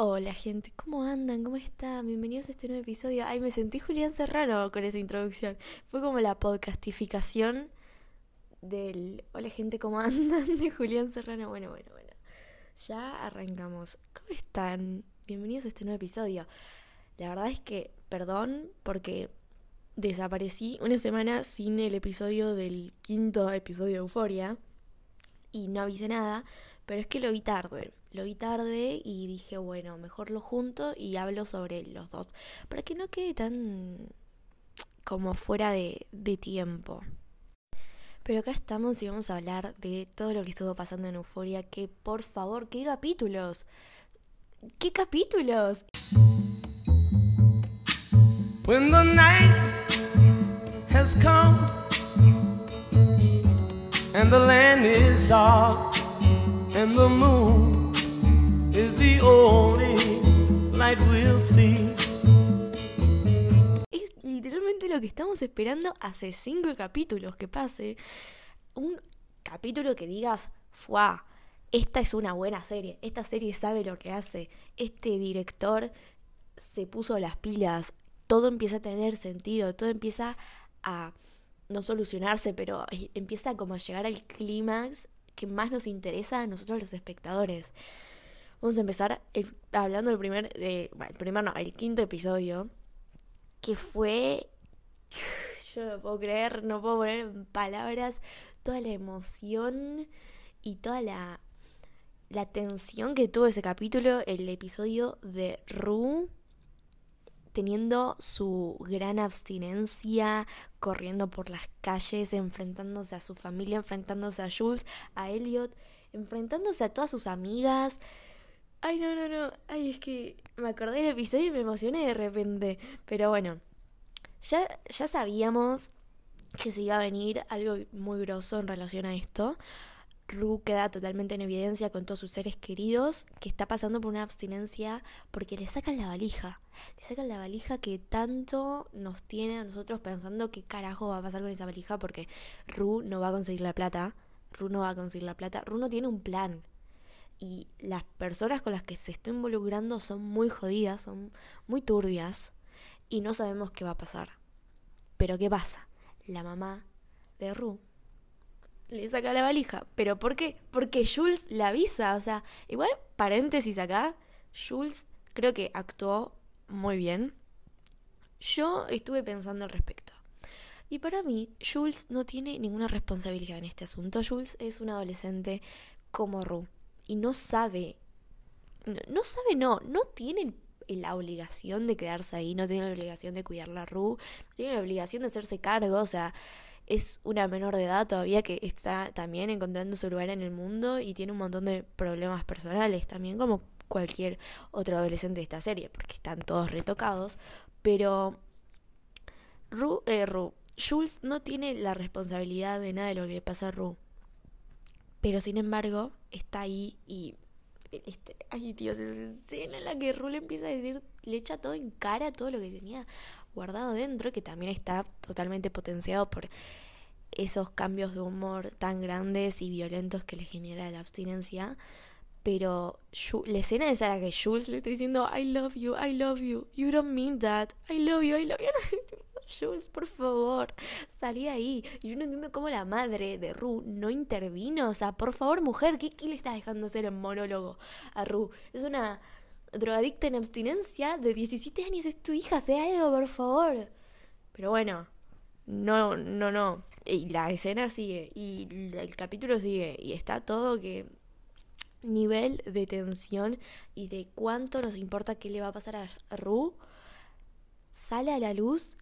Hola gente, ¿cómo andan? ¿Cómo están? Bienvenidos a este nuevo episodio. Ay, me sentí Julián Serrano con esa introducción. Fue como la podcastificación del Hola gente, ¿cómo andan? de Julián Serrano. Bueno, bueno, bueno. Ya arrancamos. ¿Cómo están? Bienvenidos a este nuevo episodio. La verdad es que, perdón, porque desaparecí una semana sin el episodio del quinto episodio de Euforia y no avisé nada, pero es que lo vi tarde lo vi tarde y dije, bueno, mejor lo junto y hablo sobre los dos, para que no quede tan como fuera de, tiempo. Pero acá estamos y vamos a hablar de todo lo que estuvo pasando en Euforia, que por favor, ¿qué capítulos? ¿Qué capítulos? When the night has come and the land is dark and the moon is the only light we'll see. Es literalmente lo que estamos esperando hace cinco capítulos que pase. Un capítulo que digas, ¡fuá! Esta es una buena serie. Esta serie sabe lo que hace. Este director se puso las pilas. Todo empieza a tener sentido. Todo empieza a no solucionarse, pero empieza como a llegar al clímax que más nos interesa a nosotros los espectadores. Vamos a empezar hablando del primer, de, bueno, el primer no, el quinto episodio, que fue, yo no puedo creer, no puedo poner en palabras toda la emoción y toda la, la tensión que tuvo ese capítulo, el episodio de Ru teniendo su gran abstinencia, corriendo por las calles, enfrentándose a su familia, enfrentándose a Jules, a Elliot, enfrentándose a todas sus amigas, Ay, no, no, no. Ay, es que me acordé del episodio y me emocioné de repente. Pero bueno, ya, ya sabíamos que se iba a venir algo muy grosso en relación a esto. Ru queda totalmente en evidencia con todos sus seres queridos que está pasando por una abstinencia porque le sacan la valija. Le sacan la valija que tanto nos tiene a nosotros pensando qué carajo va a pasar con esa valija porque Ru no va a conseguir la plata. Ru no va a conseguir la plata. Ru no tiene un plan y las personas con las que se está involucrando son muy jodidas, son muy turbias y no sabemos qué va a pasar. Pero ¿qué pasa? La mamá de Ru le saca la valija. ¿Pero por qué? Porque Jules la avisa. O sea, igual paréntesis acá, Jules creo que actuó muy bien. Yo estuve pensando al respecto. Y para mí, Jules no tiene ninguna responsabilidad en este asunto. Jules es un adolescente como Ru y no sabe, no, sabe, no, no tiene la obligación de quedarse ahí, no tiene la obligación de cuidar la RU, no tiene la obligación de hacerse cargo, o sea, es una menor de edad todavía que está también encontrando su lugar en el mundo y tiene un montón de problemas personales también como cualquier otro adolescente de esta serie, porque están todos retocados, pero Ru, eh, Ru, Jules no tiene la responsabilidad de nada de lo que le pasa a Ru. Pero sin embargo, está ahí y. Este, ay, Dios, esa escena en la que Rule empieza a decir, le echa todo en cara, todo lo que tenía guardado dentro, que también está totalmente potenciado por esos cambios de humor tan grandes y violentos que le genera la abstinencia. Pero la escena de esa que Jules le está diciendo, I love you, I love you, you don't mean that, I love you, I love you. Jules, por favor, salí ahí. Yo no entiendo cómo la madre de Ru no intervino. O sea, por favor, mujer, ¿qué, le estás dejando hacer en monólogo a Ru? Es una drogadicta en abstinencia de 17 años, es tu hija, sé algo, por favor. Pero bueno, no, no, no. Y la escena sigue, y el capítulo sigue, y está todo que nivel de tensión y de cuánto nos importa qué le va a pasar a Ru sale a la luz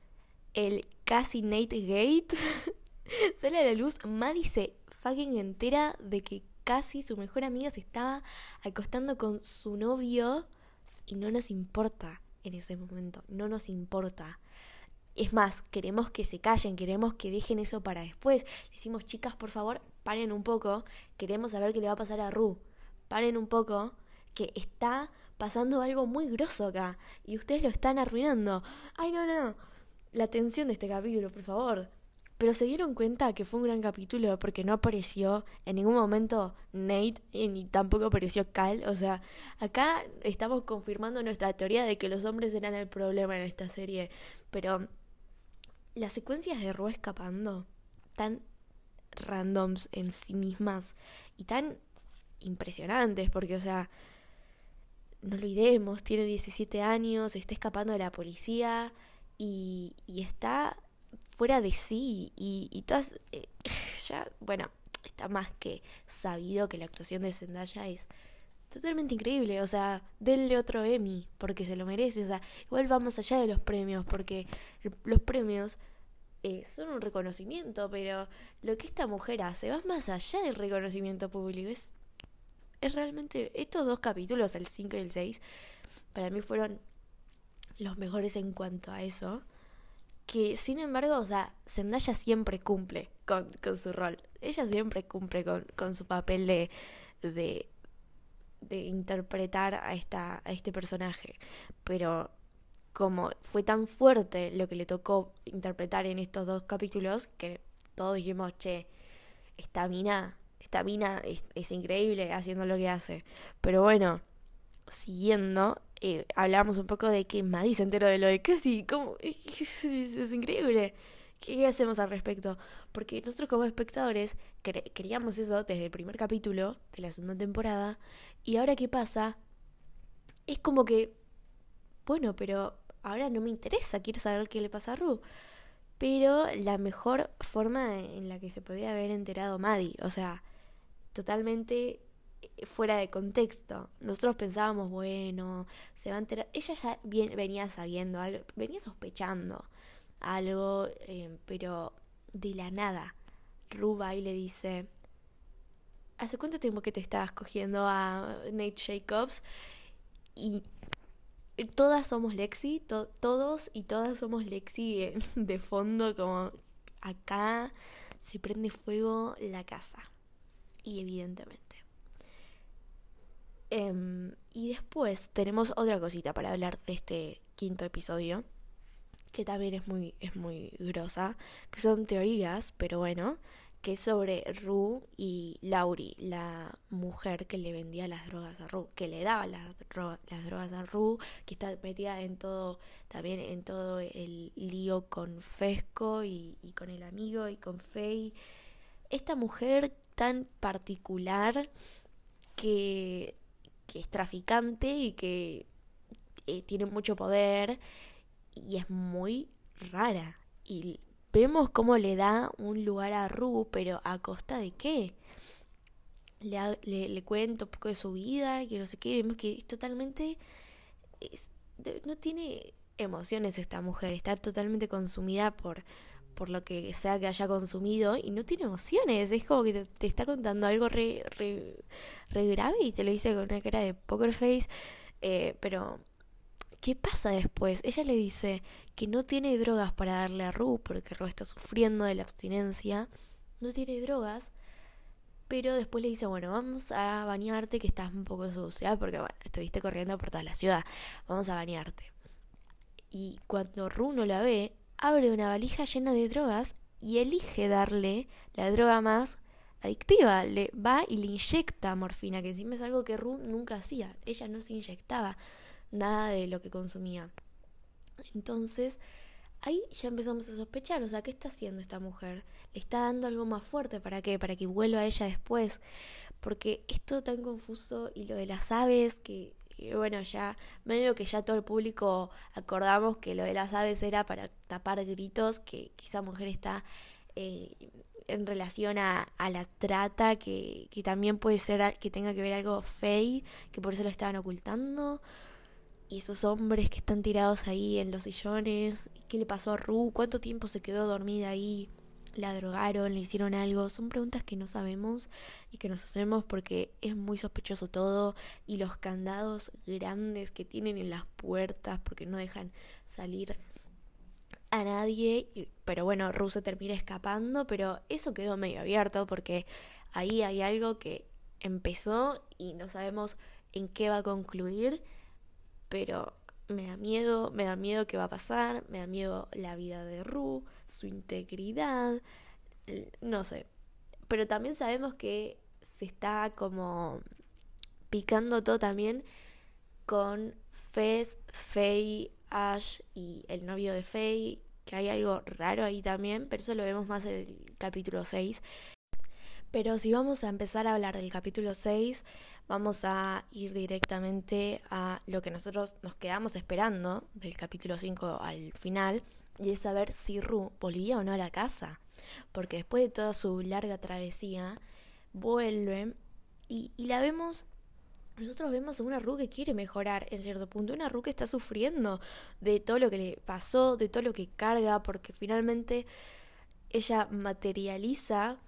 el casi Nate Gate, sale a la luz, Maddie se fucking entera de que casi su mejor amiga se estaba acostando con su novio y no nos importa en ese momento, no nos importa. Es más, queremos que se callen, queremos que dejen eso para después. Le decimos, chicas, por favor, paren un poco, queremos saber qué le va a pasar a Ru. Paren un poco, que está pasando algo muy grosso acá y ustedes lo están arruinando. Ay, no, no, la tensión de este capítulo, por favor. Pero se dieron cuenta que fue un gran capítulo porque no apareció en ningún momento Nate y ni tampoco apareció Cal. O sea, acá estamos confirmando nuestra teoría de que los hombres eran el problema en esta serie. Pero las secuencias de Rue escapando, tan randoms en sí mismas y tan impresionantes, porque, o sea, no olvidemos, tiene 17 años, está escapando de la policía y, y está fuera de sí y, y todas, eh, ya, bueno, está más que sabido que la actuación de Zendaya es totalmente increíble, o sea, denle otro Emmy porque se lo merece, o sea, igual vamos allá de los premios porque los premios eh, son un reconocimiento, pero lo que esta mujer hace va más allá del reconocimiento público, es, es realmente, estos dos capítulos, el 5 y el 6, para mí fueron los mejores en cuanto a eso que sin embargo, o sea, Zendaya siempre cumple con, con su rol. Ella siempre cumple con, con su papel de, de, de interpretar a, esta, a este personaje. Pero como fue tan fuerte lo que le tocó interpretar en estos dos capítulos, que todos dijimos, che, esta mina, esta mina es, es increíble haciendo lo que hace. Pero bueno, siguiendo, eh, hablábamos un poco de que Maddie se enteró de lo de Cassie. ¿Cómo? Es, es, increíble. ¿Qué hacemos al respecto? Porque nosotros como espectadores queríamos eso desde el primer capítulo de la segunda temporada. Y ahora qué pasa, es como que, bueno, pero ahora no me interesa, quiero saber qué le pasa a Ru. Pero la mejor forma en la que se podía haber enterado Maddie, o sea, totalmente fuera de contexto. Nosotros pensábamos, bueno, se va a enterar. Ella ya venía sabiendo algo, venía sospechando algo, eh, pero de la nada. Ruba y le dice: ¿Hace cuánto tiempo que te estabas cogiendo a Nate Jacobs? Y todas somos Lexi, todos y todas somos Lexi de fondo, como acá se prende fuego la casa. Y evidentemente. Em, y después tenemos otra cosita para hablar de este quinto episodio, que también es muy, es muy grosa, que son teorías, pero bueno, que es sobre Ru y Lauri, la mujer que le vendía las drogas a Ru, que le daba las, drogas a Ru, que está metida en todo, también en todo el lío con Fesco y, y con el amigo y con Faye. Esta mujer tan particular que que es traficante y que eh, tiene mucho poder y es muy rara. Y vemos cómo le da un lugar a Ru, pero a costa de qué. Le, le, cuento un poco de su vida, que no sé qué, vemos que es totalmente... no tiene emociones esta mujer, está totalmente consumida por, por lo que sea que haya consumido y no tiene emociones. Es como que te, está contando algo re, re, grave y te lo dice con una cara de poker face. Eh, pero, ¿qué pasa después? Ella le dice que no tiene drogas para darle a Ru porque Ru está sufriendo de la abstinencia. No tiene drogas. Pero después le dice, bueno, vamos a bañarte que estás un poco sucia porque, estuviste corriendo por toda la ciudad. Vamos a bañarte. Y cuando Ru no la ve, abre una valija llena de drogas y elige darle la droga más adictiva. Le va y le inyecta morfina, que encima es algo que Ru nunca hacía. Ella no se inyectaba nada de lo que consumía. Entonces, ahí ya empezamos a sospechar, o sea, ¿qué está haciendo esta mujer? ¿Le está dando algo más fuerte? ¿Para qué? Para que vuelva a ella después. Porque es todo tan confuso y lo de las aves que y bueno, ya medio que ya todo el público acordamos que lo de las aves era para tapar gritos, que, esa mujer está eh, en relación a, a la trata, que, que, también puede ser que tenga que ver algo fake, que por eso lo estaban ocultando. Y esos hombres que están tirados ahí en los sillones, ¿qué le pasó a Ru? ¿Cuánto tiempo se quedó dormida ahí? La drogaron, le hicieron algo. Son preguntas que no sabemos y que nos hacemos porque es muy sospechoso todo y los candados grandes que tienen en las puertas porque no dejan salir a nadie. Pero bueno, Russo termina escapando, pero eso quedó medio abierto porque ahí hay algo que empezó y no sabemos en qué va a concluir, pero me da miedo, me da miedo qué va a pasar, me da miedo la vida de Ru, su integridad, no sé. Pero también sabemos que se está como picando todo también con Fez, Faye, Ash y el novio de Faye, que hay algo raro ahí también, pero eso lo vemos más en el capítulo 6. Pero si vamos a empezar a hablar del capítulo 6, vamos a ir directamente a lo que nosotros nos quedamos esperando del capítulo 5 al final, y es saber si Ru volvía o no a la casa. Porque después de toda su larga travesía, vuelve y, la vemos nosotros vemos a una Ru que quiere mejorar en cierto punto, una Ru que está sufriendo de todo lo que le pasó, de todo lo que carga, porque finalmente ella materializa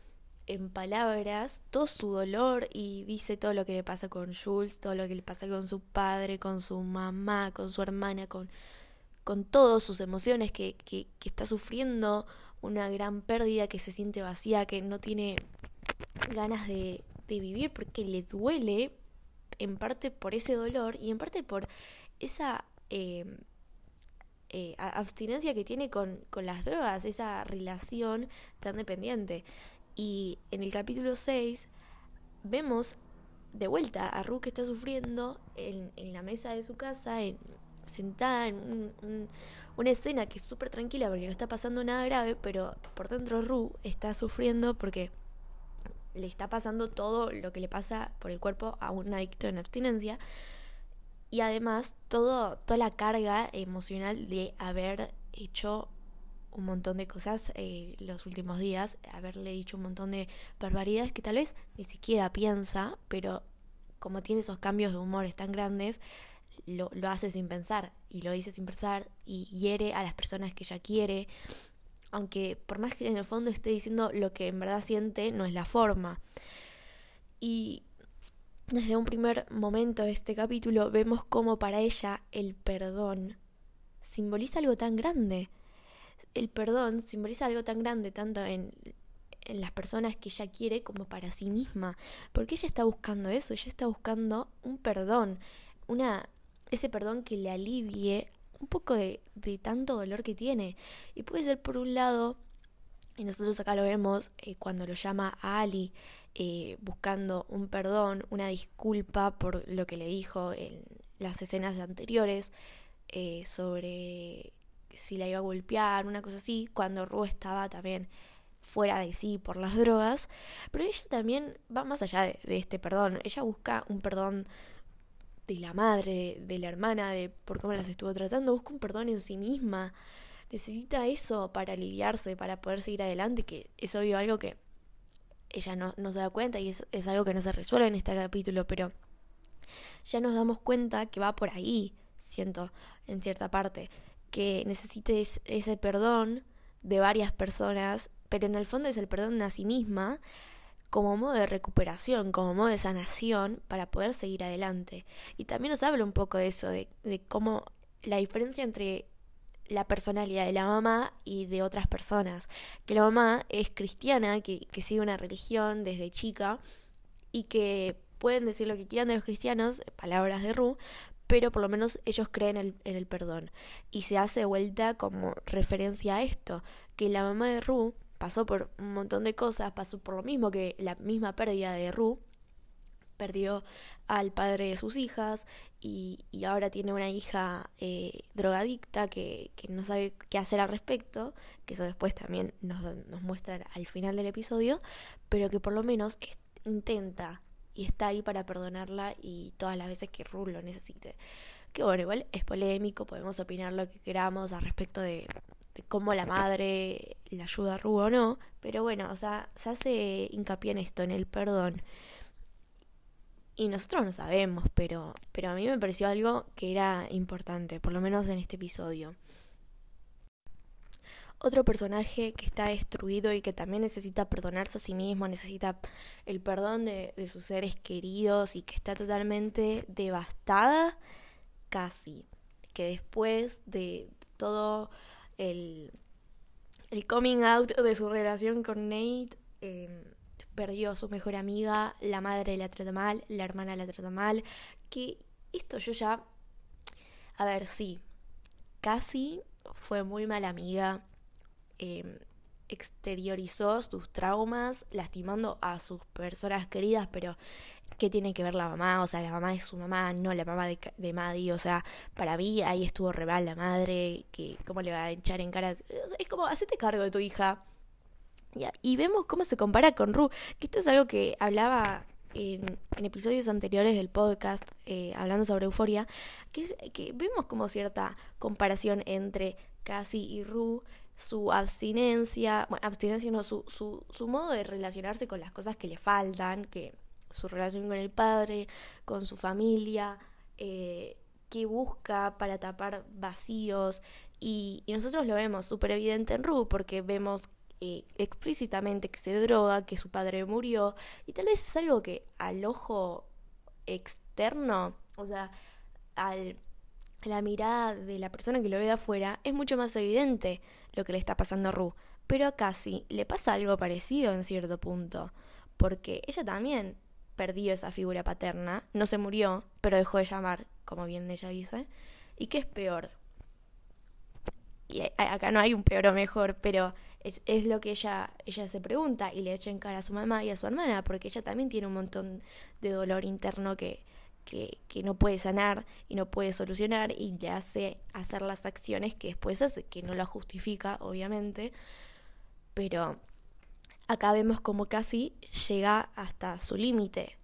en palabras todo su dolor y dice todo lo que le pasa con Jules, todo lo que le pasa con su padre, con su mamá, con su hermana, con, con todas sus emociones, que, que, que está sufriendo una gran pérdida, que se siente vacía, que no tiene ganas de, de vivir porque le duele en parte por ese dolor y en parte por esa eh, eh, abstinencia que tiene con, con las drogas, esa relación tan dependiente. Y en el capítulo 6 vemos de vuelta a Ru que está sufriendo en, en la mesa de su casa, en, sentada en una escena que es súper tranquila porque no está pasando nada grave, pero por dentro Ru está sufriendo porque le está pasando todo lo que le pasa por el cuerpo a un adicto en abstinencia. Y además todo, toda la carga emocional de haber hecho un montón de cosas eh, los últimos días, haberle dicho un montón de barbaridades que tal vez ni siquiera piensa, pero como tiene esos cambios de humores tan grandes, lo, lo hace sin pensar y lo dice sin pensar y hiere a las personas que ella quiere aunque por más que en el fondo esté diciendo lo que en verdad siente, no es la forma. Y desde un primer momento de este capítulo vemos cómo para ella el perdón simboliza algo tan grande. El perdón simboliza algo tan grande tanto en, en las personas que ella quiere como para sí misma. Porque ella está buscando eso, ella está buscando un perdón, una ese perdón que le alivie un poco de, de tanto dolor que tiene. Y puede ser por un lado, y nosotros acá lo vemos eh, cuando lo llama a Ali eh, buscando un perdón, una disculpa por lo que le dijo en las escenas anteriores eh, sobre si la iba a golpear, una cosa así, cuando Ru estaba también fuera de sí por las drogas, pero ella también va más allá de, de este perdón, ella busca un perdón de la madre, de, la hermana, de por cómo las estuvo tratando, busca un perdón en sí misma. Necesita eso para aliviarse, para poder seguir adelante, que es obvio algo que ella no, no se da cuenta y es, es algo que no se resuelve en este capítulo, pero ya nos damos cuenta que va por ahí, siento, en cierta parte, que necesites ese perdón de varias personas, pero en el fondo es el perdón a sí misma como modo de recuperación, como modo de sanación para poder seguir adelante. Y también nos habla un poco de eso, de, cómo la diferencia entre la personalidad de la mamá y de otras personas. Que la mamá es cristiana, que, sigue una religión desde chica y que pueden decir lo que quieran de los cristianos, palabras de Ru, pero por lo menos ellos creen en el perdón. Y se hace vuelta como referencia a esto, que la mamá de Ru pasó por un montón de cosas, pasó por lo mismo que la misma pérdida de Ru, perdió al padre de sus hijas y, y ahora tiene una hija eh, drogadicta que, que, no sabe qué hacer al respecto, que eso después también nos, nos muestran al final del episodio, pero que por lo menos intenta y está ahí para perdonarla y todas las veces que Ru lo necesite. Que bueno, igual es polémico, podemos opinar lo que queramos al respecto de, cómo la madre le ayuda a Ru o no, pero bueno, o sea, se hace hincapié en esto, en el perdón. Y nosotros no sabemos, pero, pero a mí me pareció algo que era importante, por lo menos en este episodio. Otro personaje que está destruido y que también necesita perdonarse a sí mismo, necesita el perdón de, de sus seres queridos y que está totalmente devastada, casi. Que después de todo el, el coming out de su relación con Nate. Eh, perdió a su mejor amiga, la madre la trata mal, la hermana la trata mal. Que esto yo ya. A ver, sí. Casi fue muy mala amiga. em, exteriorizó sus traumas lastimando a sus personas queridas, pero ¿qué tiene que ver la mamá? O sea, la mamá es su mamá, no la mamá de, de Maddie. O sea, para mí ahí estuvo re la madre, que cómo le va a echar en cara. Es como, hacete cargo de tu hija. Y vemos cómo se compara con Ru, que esto es algo que hablaba en, episodios anteriores del podcast, eh, hablando sobre euforia, que, que vemos como cierta comparación entre Cassie y Ru, su abstinencia, bueno, abstinencia no, su, su, su modo de relacionarse con las cosas que le faltan, que su relación con el padre, con su familia, eh, que busca para tapar vacíos. Y, nosotros lo vemos súper evidente en Ru, porque vemos eh, explícitamente que se droga, que su padre murió, y tal vez es algo que al ojo externo, o sea, al la mirada de la persona que lo ve de afuera, es mucho más evidente lo que le está pasando a Ru. Pero a Cassie le pasa algo parecido en cierto punto, porque ella también perdió esa figura paterna, no se murió, pero dejó de llamar, como bien ella dice. ¿Y qué es peor? Y acá no hay un peor o mejor, pero es, es, lo que ella, ella se pregunta y le echa en cara a su mamá y a su hermana, porque ella también tiene un montón de dolor interno que, que, que, no puede sanar y no puede solucionar y le hace hacer las acciones que después hace, que no la justifica, obviamente, pero acá vemos como casi llega hasta su límite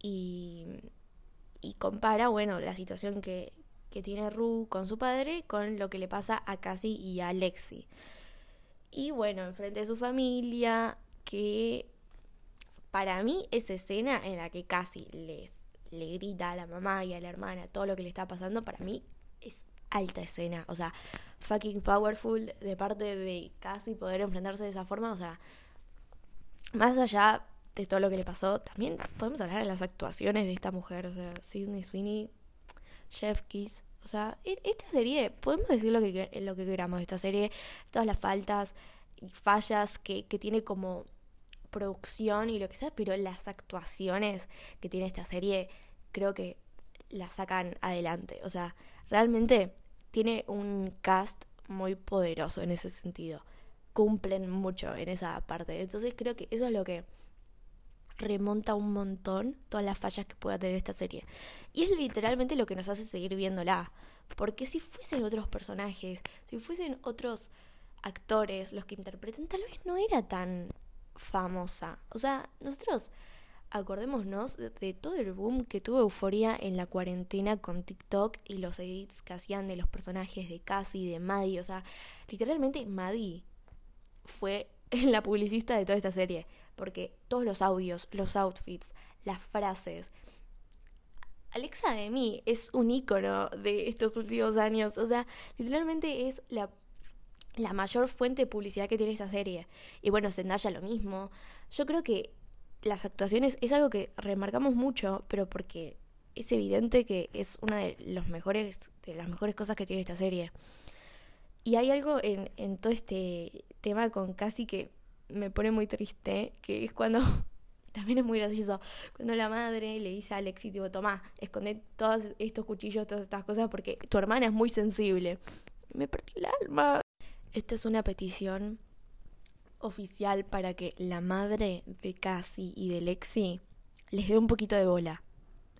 y, y compara, bueno, la situación que, tiene Ru con su padre con lo que le pasa a Cassie y a Lexi. Y bueno, enfrente de su familia, que para mí esa escena en la que Cassie les le grita a la mamá y a la hermana todo lo que le está pasando, para mí es alta escena. O sea, fucking powerful de parte de Cassie poder enfrentarse de esa forma. O sea, más allá de todo lo que le pasó, también podemos hablar de las actuaciones de esta mujer. O sea, Sidney Sweeney, Chef Kiss. O sea, e-, esta serie, podemos decir lo que, lo que queramos de esta serie, todas las faltas y fallas que, que tiene como producción y lo que sea, pero las actuaciones que tiene esta serie creo que la sacan adelante. O sea, realmente tiene un cast muy poderoso en ese sentido. Cumplen mucho en esa parte. Entonces creo que eso es lo que remonta un montón todas las fallas que pueda tener esta serie. Y es literalmente lo que nos hace seguir viéndola. Porque si fuesen otros personajes, si fuesen otros actores los que interpreten, tal vez no era tan famosa. O sea, nosotros acordémonos de todo el boom que tuvo Euforia en la cuarentena con TikTok y los edits que hacían de los personajes de Cassie, de Maddie. O sea, literalmente Maddie fue la publicista de toda esta serie. Porque todos los audios, los outfits, las frases. Alexa de mí es un ícono de estos últimos años. O sea, literalmente es la la mayor fuente de publicidad que tiene esta serie. Y bueno, Zendaya lo mismo. Yo creo que las actuaciones es algo que remarcamos mucho, pero porque es evidente que es una de los mejores, de las mejores cosas que tiene esta serie. Y hay algo en, en todo este tema con casi que me pone muy triste, que es cuando, también es muy gracioso, cuando la madre le dice a Alexi, tipo, toma, esconde todos estos cuchillos, todas estas cosas, porque tu hermana es muy sensible. Me partió el alma. Esta es una petición oficial para que la madre de Cassie y de Lexi les dé un poquito de bola.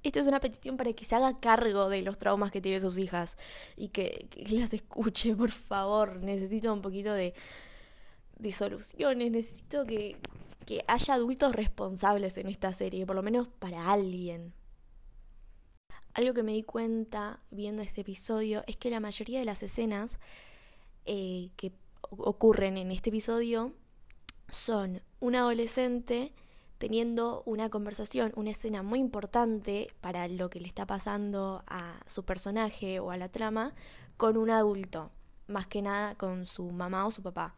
Esta es una petición para que se haga cargo de los traumas que tienen sus hijas y que, las escuche, por favor. Necesito un poquito de, de soluciones, necesito que, que haya adultos responsables en esta serie, por lo menos para alguien. Algo que me di cuenta viendo este episodio es que la mayoría de las escenas eh, que ocurren en este episodio son un adolescente teniendo una conversación, una escena muy importante para lo que le está pasando a su personaje o a la trama con un adulto, más que nada con su mamá o su papá.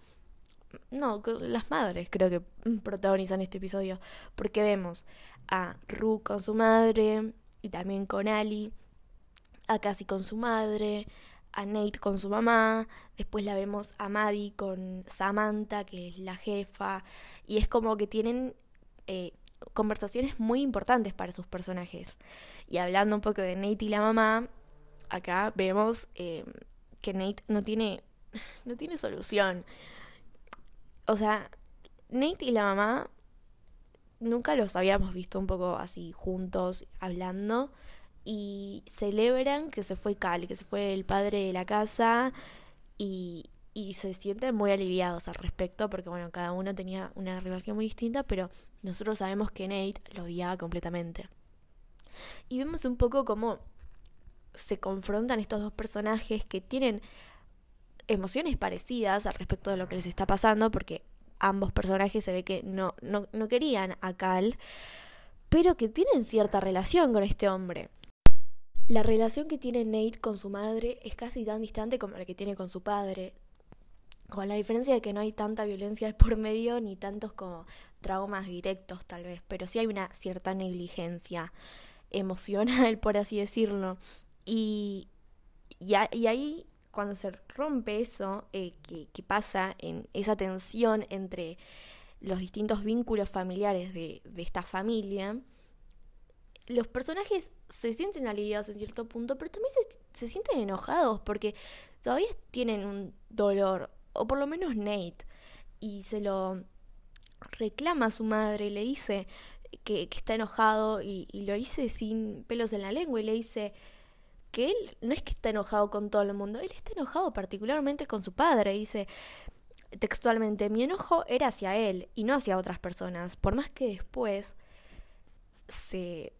No, las madres creo que protagonizan este episodio, porque vemos a Ru con su madre y también con Ali, a Cassie con su madre, a Nate con su mamá, después la vemos a Maddie con Samantha, que es la jefa, y es como que tienen eh, conversaciones muy importantes para sus personajes. Y hablando un poco de Nate y la mamá, acá vemos eh, que Nate no tiene, no tiene solución. O sea, Nate y la mamá nunca los habíamos visto un poco así juntos hablando y celebran que se fue Cal, que se fue el padre de la casa y, y se sienten muy aliviados al respecto porque bueno, cada uno tenía una relación muy distinta, pero nosotros sabemos que Nate lo odiaba completamente. Y vemos un poco cómo se confrontan estos dos personajes que tienen emociones parecidas al respecto de lo que les está pasando, porque ambos personajes se ve que no, no, no querían a Cal, pero que tienen cierta relación con este hombre. La relación que tiene Nate con su madre es casi tan distante como la que tiene con su padre, con la diferencia de que no hay tanta violencia de por medio ni tantos como traumas directos tal vez, pero sí hay una cierta negligencia emocional, por así decirlo. Y, y, ahí, cuando se rompe eso, eh, que, pasa en esa tensión entre los distintos vínculos familiares de, de esta familia, los personajes se sienten aliviados en cierto punto, pero también se, sienten enojados porque todavía tienen un dolor, o por lo menos Nate, y se lo reclama a su madre, le dice que, está enojado y, lo dice sin pelos en la lengua y le dice que él no es que está enojado con todo el mundo, él está enojado particularmente con su padre, dice textualmente, mi enojo era hacia él y no hacia otras personas, por más que después se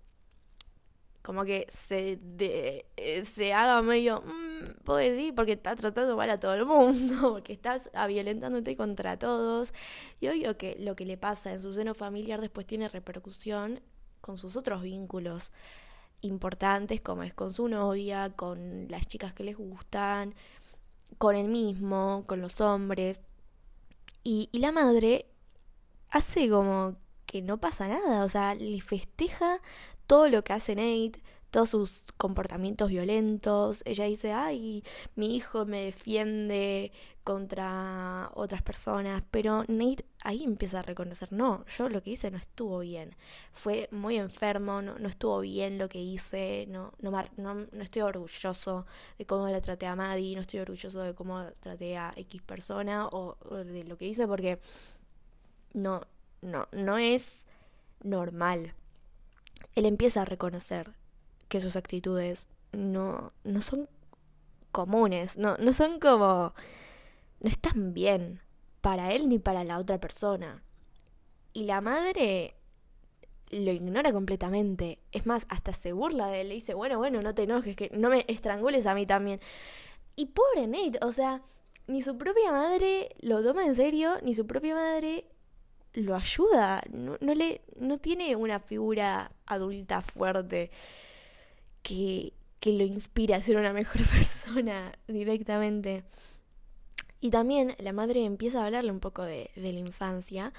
como que se, de, eh, se haga medio, mmm, puedo decir, porque está tratando mal a todo el mundo, porque estás violentándote contra todos. Y obvio que lo que le pasa en su seno familiar después tiene repercusión con sus otros vínculos importantes, como es con su novia, con las chicas que les gustan, con él mismo, con los hombres. Y, y la madre hace como que no pasa nada, o sea, le festeja todo lo que hace Nate, todos sus comportamientos violentos. Ella dice, ay, mi hijo me defiende contra otras personas, pero Nate ahí empieza a reconocer, no, yo lo que hice no estuvo bien, fue muy enfermo, no, no estuvo bien lo que hice, no, no, no, no estoy orgulloso de cómo la traté a Maddie, no estoy orgulloso de cómo traté a X persona o, o de lo que hice porque no, no, no es normal él empieza a reconocer que sus actitudes no, no son comunes, no, no son como... no están bien para él ni para la otra persona. Y la madre lo ignora completamente. Es más, hasta se burla de él. Le dice, bueno, bueno, no te enojes, que no me estrangules a mí también. Y pobre Nate, o sea, ni su propia madre lo toma en serio, ni su propia madre lo ayuda, no, no, le, no tiene una figura adulta fuerte que, que lo inspira a ser una mejor persona directamente. Y también la madre empieza a hablarle un poco de, de la infancia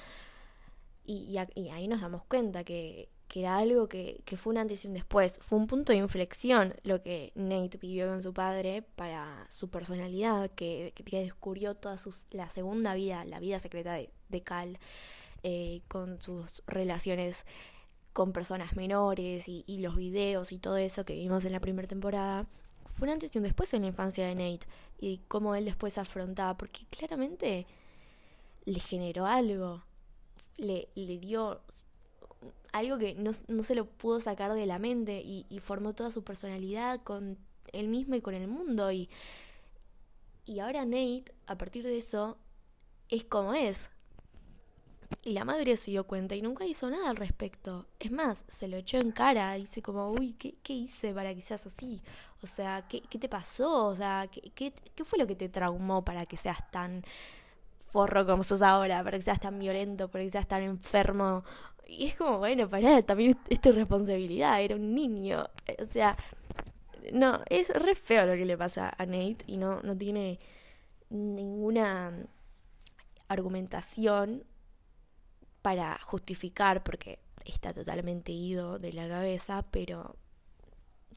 y, y, ahí nos damos cuenta que, que era algo que, que, fue un antes y un después, fue un punto de inflexión lo que Nate vivió con su padre para su personalidad, que, que descubrió toda sus, la segunda vida, la vida secreta de, de Cal. Eh, con sus relaciones con personas menores y, los videos y todo eso que vimos en la primera temporada, fue un antes y un después en la infancia de Nate y cómo él después afrontaba, porque claramente le generó algo, le, le dio algo que no, no, se lo pudo sacar de la mente y, y, formó toda su personalidad con él mismo y con el mundo y, y ahora Nate, a partir de eso, es como es, y la madre se dio cuenta y nunca hizo nada al respecto. Es más, se lo echó en cara. Dice como, uy, ¿qué, qué hice para que seas así? O sea, ¿qué, qué te pasó? O sea, ¿qué, ¿qué, fue lo que te traumó para que seas tan forro como sos ahora? Para que seas tan violento, para que seas tan enfermo. Y es como, bueno, pará, también es tu responsabilidad. Era un niño. O sea, no, es re feo lo que le pasa a Nate y no, no tiene ninguna argumentación para justificar, porque está totalmente ido de la cabeza, pero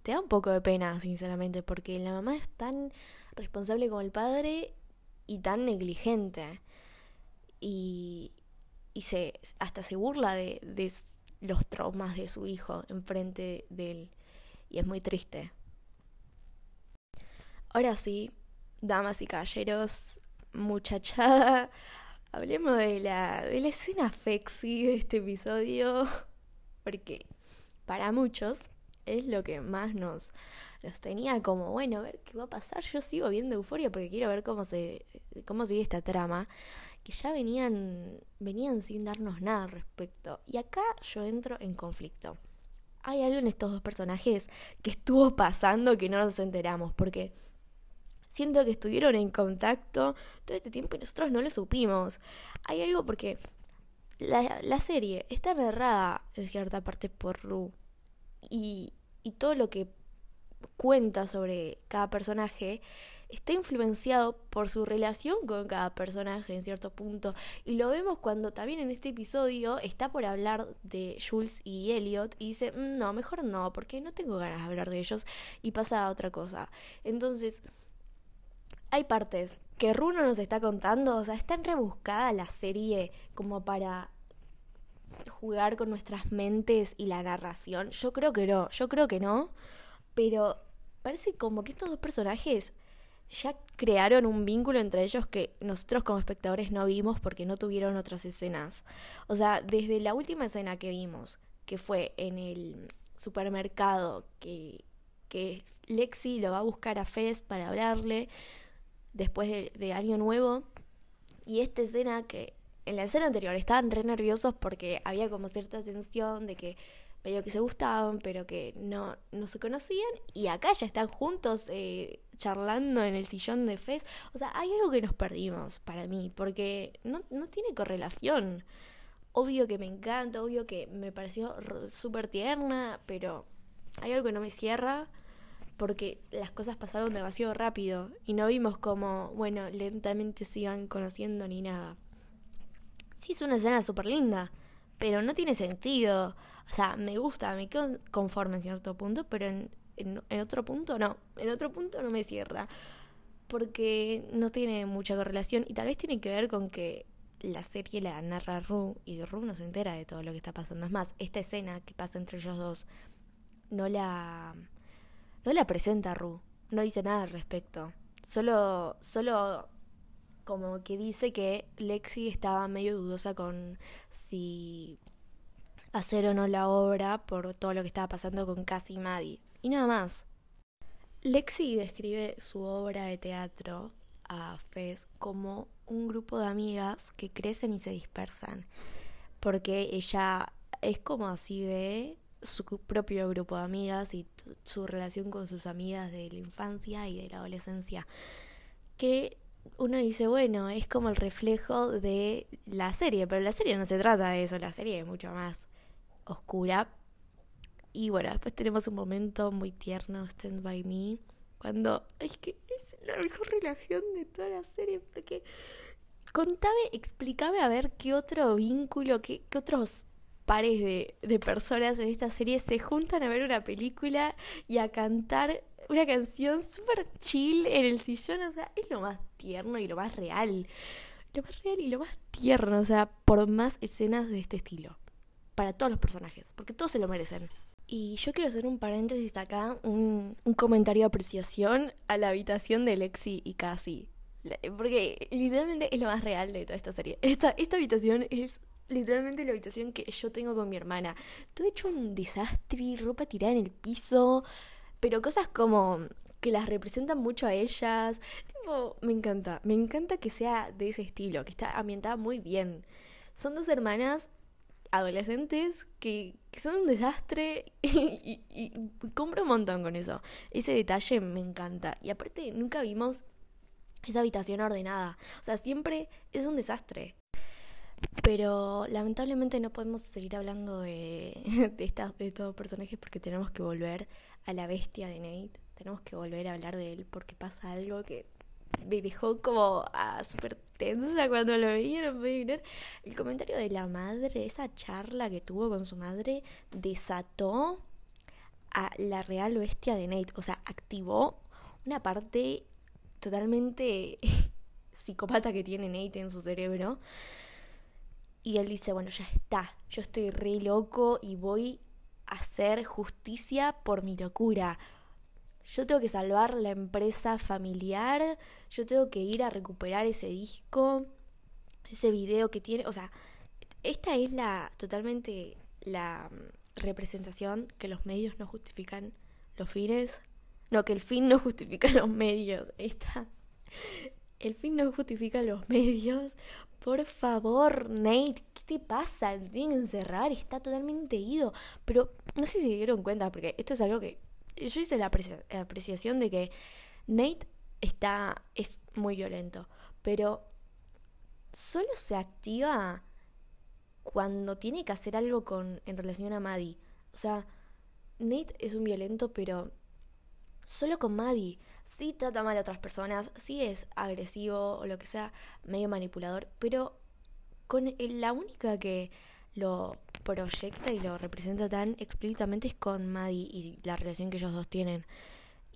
te da un poco de pena, sinceramente, porque la mamá es tan responsable como el padre y tan negligente. Y, y se, hasta se burla de, de los traumas de su hijo enfrente de él. Y es muy triste. Ahora sí, damas y caballeros, muchachada hablemos de la, de la escena fexy de este episodio, porque para muchos es lo que más nos, nos tenía como, bueno, a ver qué va a pasar. Yo sigo viendo Euforia porque quiero ver cómo se cómo sigue esta trama, que ya venían venían sin darnos nada al respecto. Y acá yo entro en conflicto. Hay algo en estos dos personajes que estuvo pasando que no nos enteramos, porque siento que estuvieron en contacto todo este tiempo y nosotros no lo supimos. Hay algo porque la, la serie está narrada en cierta parte por Ru. Y, y todo lo que cuenta sobre cada personaje está influenciado por su relación con cada personaje en cierto punto. Y lo vemos cuando también en este episodio está por hablar de Jules y Elliot y dice, mm, no, mejor no, porque no tengo ganas de hablar de ellos y pasa a otra cosa. Entonces, hay partes que Runo nos está contando, o sea, está rebuscada la serie como para jugar con nuestras mentes y la narración. Yo creo que no, yo creo que no, pero parece como que estos dos personajes ya crearon un vínculo entre ellos que nosotros como espectadores no vimos porque no tuvieron otras escenas. O sea, desde la última escena que vimos, que fue en el supermercado, que, que Lexi lo va a buscar a Fez para hablarle después de, Año Nuevo, y esta escena que en la escena anterior estaban re nerviosos porque había como cierta tensión de que medio que se gustaban, pero que no, no se conocían, y acá ya están juntos eh, charlando en el sillón de Fez. O sea, hay algo que nos perdimos para mí, porque no, no tiene correlación. Obvio que me encanta, obvio que me pareció súper tierna, pero hay algo que no me cierra porque las cosas pasaron demasiado rápido y no vimos como, bueno, lentamente se iban conociendo ni nada. Sí, es una escena súper linda, pero no tiene sentido. O sea, me gusta, me quedo conforme en cierto punto, pero en, en, otro punto no. En otro punto no me cierra. Porque no tiene mucha correlación y tal vez tiene que ver con que la serie la narra Ru y Ru no se entera de todo lo que está pasando. Es más, esta escena que pasa entre ellos dos no la, no la presenta Ru. No dice nada al respecto. Solo, solo como que dice que Lexi estaba medio dudosa con si hacer o no la obra por todo lo que estaba pasando con Cassie y Maddie. Y nada más. Lexi describe su obra de teatro a Fez como un grupo de amigas que crecen y se dispersan. Porque ella es como así de su propio grupo de amigas y su relación con sus amigas de la infancia y de la adolescencia. Que uno dice, bueno, es como el reflejo de la serie, pero la serie no se trata de eso, la serie es mucho más oscura. Y bueno, después tenemos un momento muy tierno, Stand By Me, cuando es que es la mejor relación de toda la serie, porque contame, explícame a ver qué otro vínculo, qué, qué otros pares de, de personas en esta serie se juntan a ver una película y a cantar una canción súper chill en el sillón, o sea, es lo más tierno y lo más real. Lo más real y lo más tierno, o sea, por más escenas de este estilo para todos los personajes, porque todos se lo merecen. Y yo quiero hacer un paréntesis acá, un, un comentario de apreciación a la habitación de Lexi y Cassie. Porque literalmente es lo más real de toda esta serie. Esta, esta habitación es literalmente la habitación que yo tengo con mi hermana. Todo hecho un desastre, ropa tirada en el piso, pero cosas como que las representan mucho a ellas. Tipo, me encanta, me encanta que sea de ese estilo, que está ambientada muy bien. Son dos hermanas adolescentes que, son un desastre y, y, compro un montón con eso. Ese detalle me encanta. Y aparte nunca vimos esa habitación ordenada. O sea, siempre es un desastre. Pero lamentablemente no podemos seguir hablando de, de, de estos personajes porque tenemos que volver a la bestia de Nate. Tenemos que volver a hablar de él porque pasa algo que me dejó como ah, súper tensa cuando lo vi, no podía El comentario de la madre, esa charla que tuvo con su madre, desató a la real bestia de Nate. O sea, activó una parte totalmente psicópata que tiene Nate en su cerebro. Y él dice, bueno, ya está, yo estoy re loco y voy a hacer justicia por mi locura yo tengo que salvar la empresa familiar, yo tengo que ir a recuperar ese disco. ese video que tiene, o sea, esta es la totalmente la mm, representación que los medios no justifican los fines, no, que el fin no justifica los medios. Esta, el fin no justifica los medios. Por favor, Nate, ¿qué te pasa? Lo tienen que encerrar, está totalmente ido. Pero no sé si se dieron cuenta, porque esto es algo que yo hice la apreciación de que Nate está es muy violento, pero solo se activa cuando tiene que hacer algo con en relación a Maddie. O sea, Nate es un violento, pero solo con Maddie. Sí trata mal a otras personas, sí es agresivo o lo que sea, medio manipulador, pero con la única que lo proyecta y lo representa tan explícitamente es con Maddie y la relación que ellos dos tienen.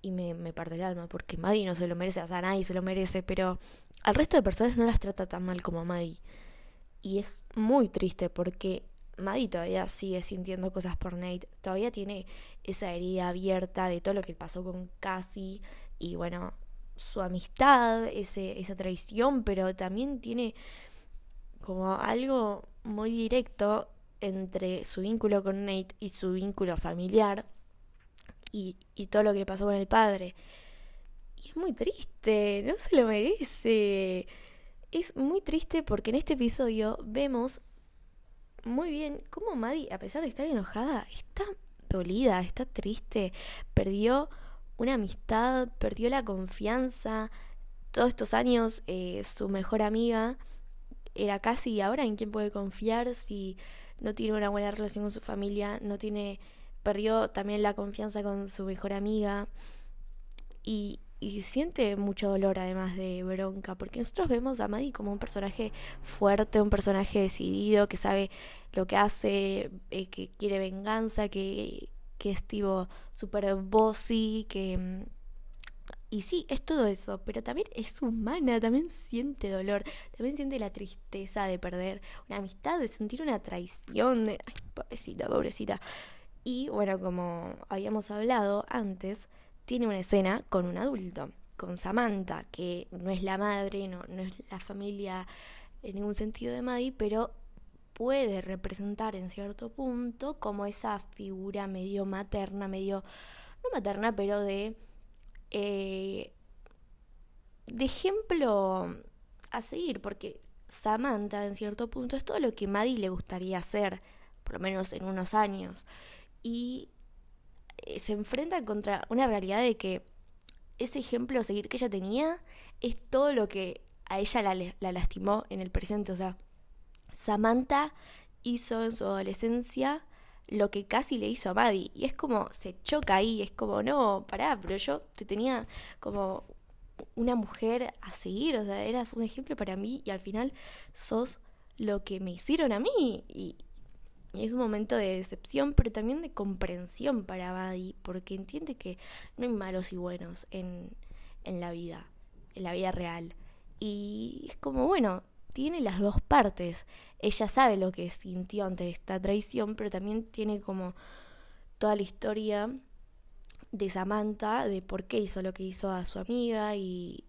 Y me, me parte el alma, porque Maddie no se lo merece, o sea, nadie se lo merece, pero al resto de personas no las trata tan mal como Maddie. Y es muy triste porque Maddie todavía sigue sintiendo cosas por Nate, todavía tiene esa herida abierta de todo lo que pasó con Cassie y bueno, su amistad, ese, esa traición, pero también tiene como algo muy directo entre su vínculo con Nate y su vínculo familiar y, y todo lo que pasó con el padre. Y es muy triste, no se lo merece. Es muy triste porque en este episodio vemos muy bien cómo Maddie, a pesar de estar enojada, está dolida, está triste, perdió una amistad, perdió la confianza. Todos estos años eh, su mejor amiga era casi ahora en quién puede confiar si no tiene una buena relación con su familia, no tiene perdió también la confianza con su mejor amiga y, y siente mucho dolor además de bronca, porque nosotros vemos a Maddie como un personaje fuerte, un personaje decidido, que sabe lo que hace, eh, que quiere venganza, que, que es tipo super bossy, que... Y sí, es todo eso, pero también es humana, también siente dolor, también siente la tristeza de perder una amistad, de sentir una traición, de... Ay, pobrecita, pobrecita. Y bueno, como habíamos hablado antes, tiene una escena con un adulto, con Samantha, que no es la madre, no, no es la familia en ningún sentido de Maddie, pero puede representar en cierto punto como esa figura medio materna, medio, no materna, pero de, eh, de ejemplo a seguir, porque Samantha en cierto punto es todo lo que Maddie le gustaría hacer, por lo menos en unos años. Y eh, se enfrenta contra una realidad de que ese ejemplo a seguir que ella tenía es todo lo que a ella la, la lastimó en el presente. O sea, Samantha hizo en su adolescencia lo que casi le hizo a Maddie. Y es como, se choca ahí, es como, no, pará, pero yo te tenía como una mujer a seguir, o sea, eras un ejemplo para mí y al final sos lo que me hicieron a mí. Y, y es un momento de decepción, pero también de comprensión para Buddy, porque entiende que no hay malos y buenos en, en la vida, en la vida real. Y es como, bueno, tiene las dos partes. Ella sabe lo que sintió ante esta traición, pero también tiene como toda la historia de Samantha, de por qué hizo lo que hizo a su amiga y,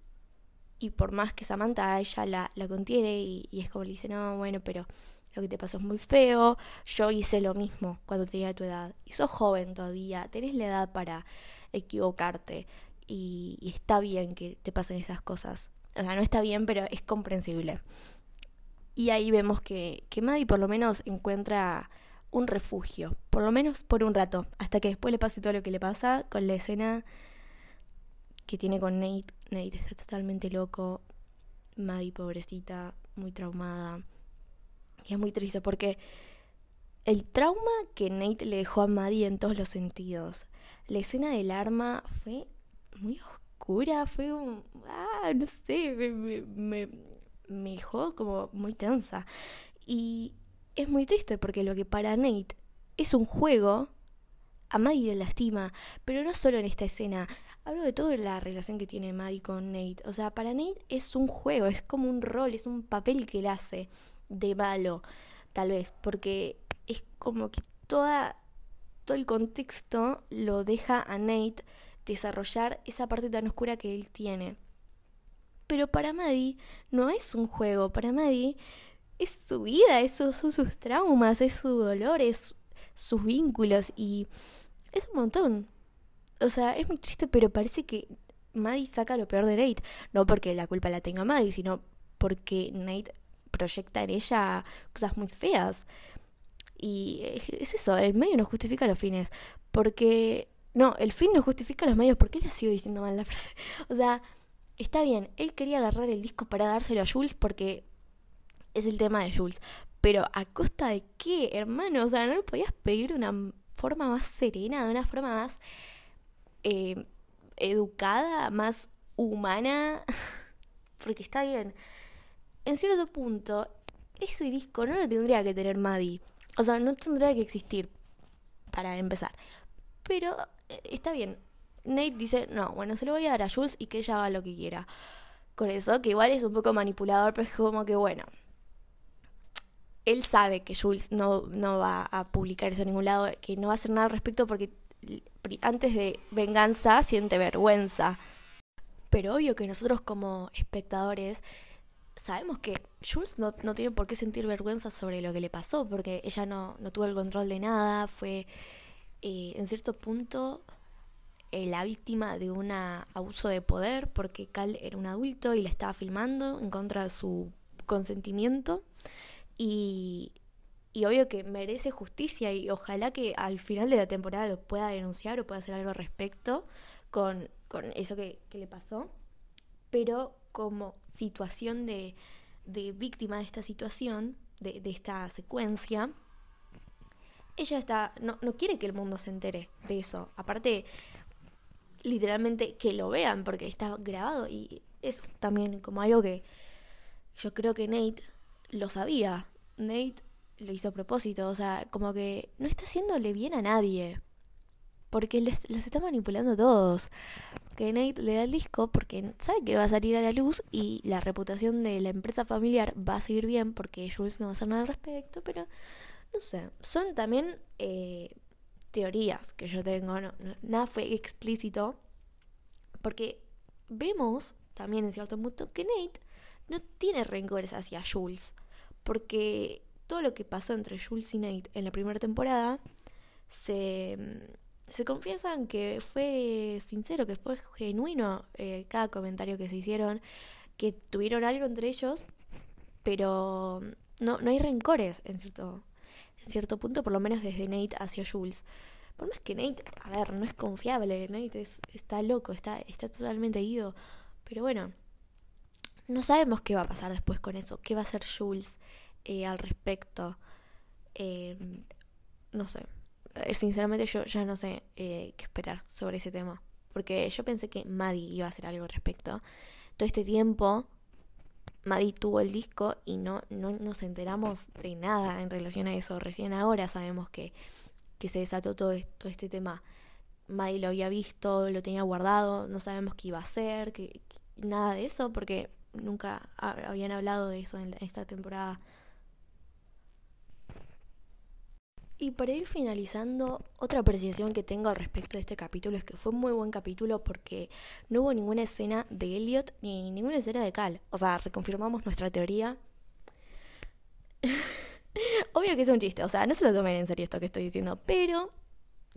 y por más que Samantha a ella la, la contiene y, y es como le dice, no, bueno, pero lo que te pasó es muy feo, yo hice lo mismo cuando tenía tu edad, y sos joven todavía, tenés la edad para equivocarte, y, está bien que te pasen esas cosas. O sea, no está bien, pero es comprensible. Y ahí vemos que, que Maddie por lo menos encuentra un refugio, por lo menos por un rato, hasta que después le pase todo lo que le pasa con la escena que tiene con Nate. Nate está totalmente loco, Maddie pobrecita, muy traumada. Y es muy triste porque el trauma que Nate le dejó a Maddie en todos los sentidos. La escena del arma fue muy oscura, fue un... Ah, no sé, me, me, me dejó como muy tensa. Y es muy triste porque lo que para Nate es un juego, a Maddie le lastima, pero no solo en esta escena. Hablo de toda la relación que tiene Maddie con Nate. O sea, para Nate es un juego, es como un rol, es un papel que él hace de malo, tal vez, porque es como que toda, todo el contexto lo deja a Nate desarrollar esa parte tan oscura que él tiene. Pero para Maddie no es un juego, para Maddie es su vida, eso son sus traumas, es su dolor, es sus vínculos y es un montón. O sea, es muy triste, pero parece que Maddie saca lo peor de Nate. No porque la culpa la tenga Maddie, sino porque Nate proyecta en ella cosas muy feas. Y es eso, el medio no justifica los fines. Porque. No, el fin no justifica los medios. ¿Por qué le sigo diciendo mal la frase? O sea, está bien, él quería agarrar el disco para dárselo a Jules porque es el tema de Jules. Pero a costa de qué, hermano? O sea, no le podías pedir de una forma más serena, de una forma más eh, educada, más humana. porque está bien. En cierto punto, ese disco no lo tendría que tener Maddie. O sea, no tendría que existir para empezar. Pero está bien. Nate dice, no, bueno, se lo voy a dar a Jules y que ella haga lo que quiera. Con eso, que igual es un poco manipulador, pero es como que, bueno, él sabe que Jules no, no va a publicar eso en ningún lado, que no va a hacer nada al respecto porque antes de venganza siente vergüenza. Pero obvio que nosotros como espectadores sabemos que Jules no, no, tiene por qué sentir vergüenza sobre lo que le pasó, porque ella no, no tuvo el control de nada, fue eh, en cierto punto eh, la víctima de un abuso de poder, porque Cal era un adulto y la estaba filmando en contra de su consentimiento. Y, obvio que merece justicia y ojalá que al final de la temporada lo pueda denunciar o pueda hacer algo al respecto con, con eso que, que le pasó. Pero como situación de, de víctima de esta situación, de, de esta secuencia, ella está, no, no quiere que el mundo se entere de eso. Aparte, literalmente que lo vean porque está grabado y es también como algo que yo creo que Nate lo sabía. Nate lo hizo a propósito, o sea, como que no está haciéndole bien a nadie. Porque los, los está manipulando todos que Nate le da el disco porque sabe que va a salir a la luz y la reputación de la empresa familiar va a seguir bien porque Jules no va a hacer nada al respecto, pero no sé, son también eh, teorías que yo tengo, no, nada fue explícito, porque vemos también en cierto punto que Nate no tiene rencores hacia Jules, porque todo lo que pasó entre Jules y Nate en la primera temporada se se confiesan que fue sincero, que fue genuino eh, cada comentario que se hicieron, que tuvieron algo entre ellos, pero no, no hay rencores en cierto, cierto punto, por lo menos desde Nate hacia Jules. Por más que Nate, a ver, no es confiable, Nate es, está loco, está, está totalmente ido. Pero bueno, no sabemos qué va a pasar después con eso, qué va a hacer Jules eh, al respecto. Eh, no sé, eh, sinceramente yo ya no sé eh, qué esperar sobre ese tema. Porque yo pensé que Maddie iba a hacer algo al respecto. Todo este tiempo, Maddie tuvo el disco y no, no nos enteramos de nada en relación a eso. Recién ahora sabemos que, que se desató todo, esto, este tema. Maddie lo había visto, lo tenía guardado, no sabemos qué iba a hacer, que, nada de eso, porque nunca habían hablado de eso en esta temporada Y para ir finalizando, otra apreciación que tengo respecto de este capítulo es que fue un muy buen capítulo porque no hubo ninguna escena de Elliot ni ninguna escena de Cal. O sea, reconfirmamos nuestra teoría. Obvio que es un chiste, o sea, no se lo tomen en serio esto que estoy diciendo, pero,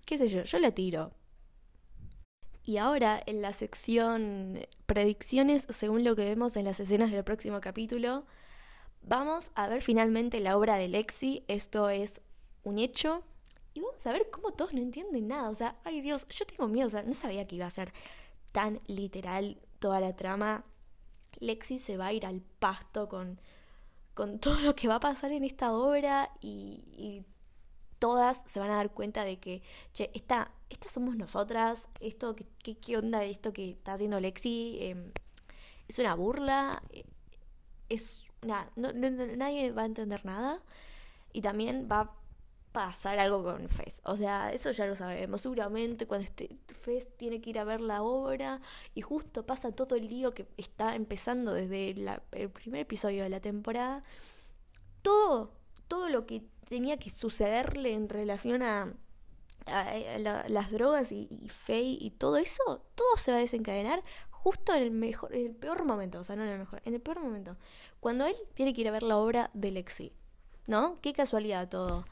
qué sé yo, yo la tiro. Y ahora, en la sección predicciones, según lo que vemos en las escenas del próximo capítulo, vamos a ver finalmente la obra de Lexi. Esto es un hecho y vamos a ver cómo todos no entienden nada. O sea, ay Dios, yo tengo miedo, o sea, no sabía que iba a ser tan literal toda la trama. Lexi se va a ir al pasto con, con todo lo que va a pasar en esta obra y, todas se van a dar cuenta de que, che, esta, estas somos nosotras, esto, ¿qué, qué, onda esto que está haciendo Lexi? Em, es una burla, eh, es una, nadie va a entender nada y también va pasar algo con Fez. O sea, eso ya lo sabemos. Seguramente cuando este, Fez tiene que ir a ver la obra y justo pasa todo el lío que está empezando desde el primer episodio de la temporada. Todo, todo lo que tenía que sucederle en relación a, las drogas y, y y todo eso, todo se va a desencadenar justo en el mejor, en el peor momento, o sea, no en el mejor, en el peor momento. Cuando él tiene que ir a ver la obra de Lexi. ¿No? Qué casualidad todo.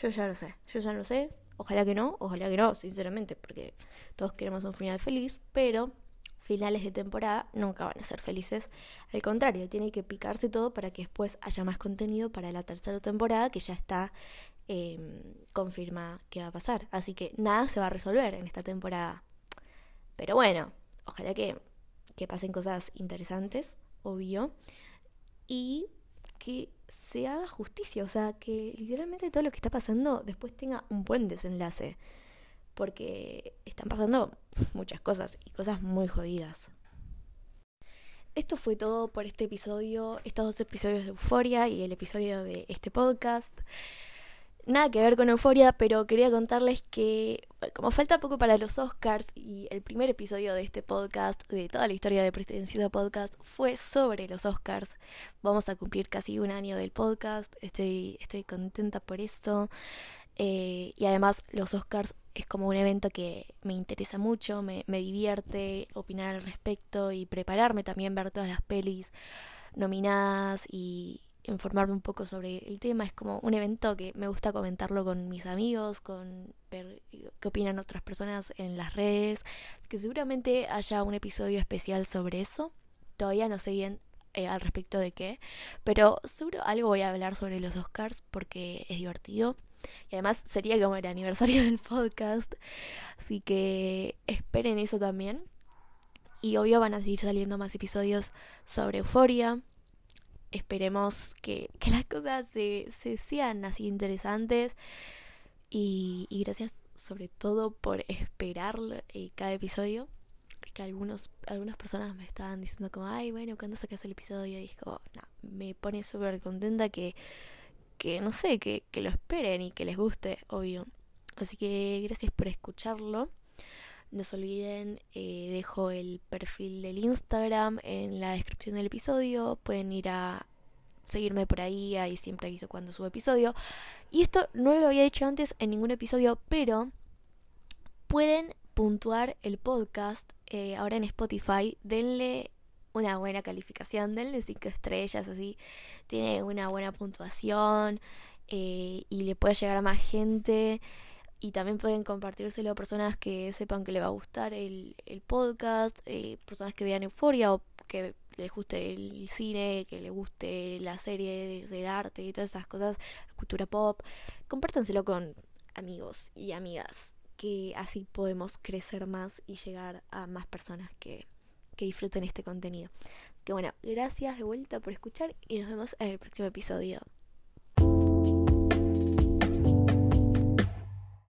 Yo ya lo sé, yo ya lo sé. Ojalá que no, ojalá que no, sinceramente, porque todos queremos un final feliz, pero finales de temporada nunca van a ser felices. Al contrario, tiene que picarse todo para que después haya más contenido para la tercera temporada que ya está eh, confirmada que va a pasar. Así que nada se va a resolver en esta temporada. Pero bueno, ojalá que, que pasen cosas interesantes, obvio. Y que se haga justicia, o sea, que literalmente todo lo que está pasando después tenga un buen desenlace, porque están pasando muchas cosas y cosas muy jodidas. Esto fue todo por este episodio, estos dos episodios de Euforia y el episodio de este podcast nada que ver con Euforia, pero quería contarles que como falta poco para los Oscars y el primer episodio de este podcast, de toda la historia de Pretencioso Podcast, fue sobre los Oscars. Vamos a cumplir casi un año del podcast, estoy, estoy contenta por esto. Eh, y además los Oscars es como un evento que me interesa mucho, me, me divierte opinar al respecto y prepararme también, ver todas las pelis nominadas y, informarme un poco sobre el tema. Es como un evento que me gusta comentarlo con mis amigos, con ver qué opinan otras personas en las redes. Así que seguramente haya un episodio especial sobre eso. Todavía no sé bien eh, al respecto de qué, pero seguro algo voy a hablar sobre los Oscars porque es divertido. Y además sería como el aniversario del podcast. Así que esperen eso también. Y obvio van a seguir saliendo más episodios sobre euforia, esperemos que, las cosas se, se sean así interesantes. Y, gracias sobre todo por esperar eh, cada episodio que algunos algunas personas me estaban diciendo como ay bueno cuando sacas el episodio y es como no, me pone súper contenta que que no sé que, que lo esperen y que les guste obvio. Así que gracias por escucharlo no se olviden, eh, dejo el perfil del Instagram en la descripción del episodio. Pueden ir a seguirme por ahí, ahí siempre aviso cuando subo episodio. Y esto no lo había dicho antes en ningún episodio, pero pueden puntuar el podcast eh, ahora en Spotify. Denle una buena calificación, denle 5 estrellas, así tiene una buena puntuación eh, y le puede llegar a más gente y también pueden compartírselo a personas que sepan que le va a gustar el, el podcast, eh, personas que vean Euforia o que les guste el cine, que les guste la serie del arte y todas esas cosas, cultura pop. Compártanselo con amigos y amigas, que así podemos crecer más y llegar a más personas que, que disfruten este contenido. Así que bueno, gracias de vuelta por escuchar y nos vemos en el próximo episodio.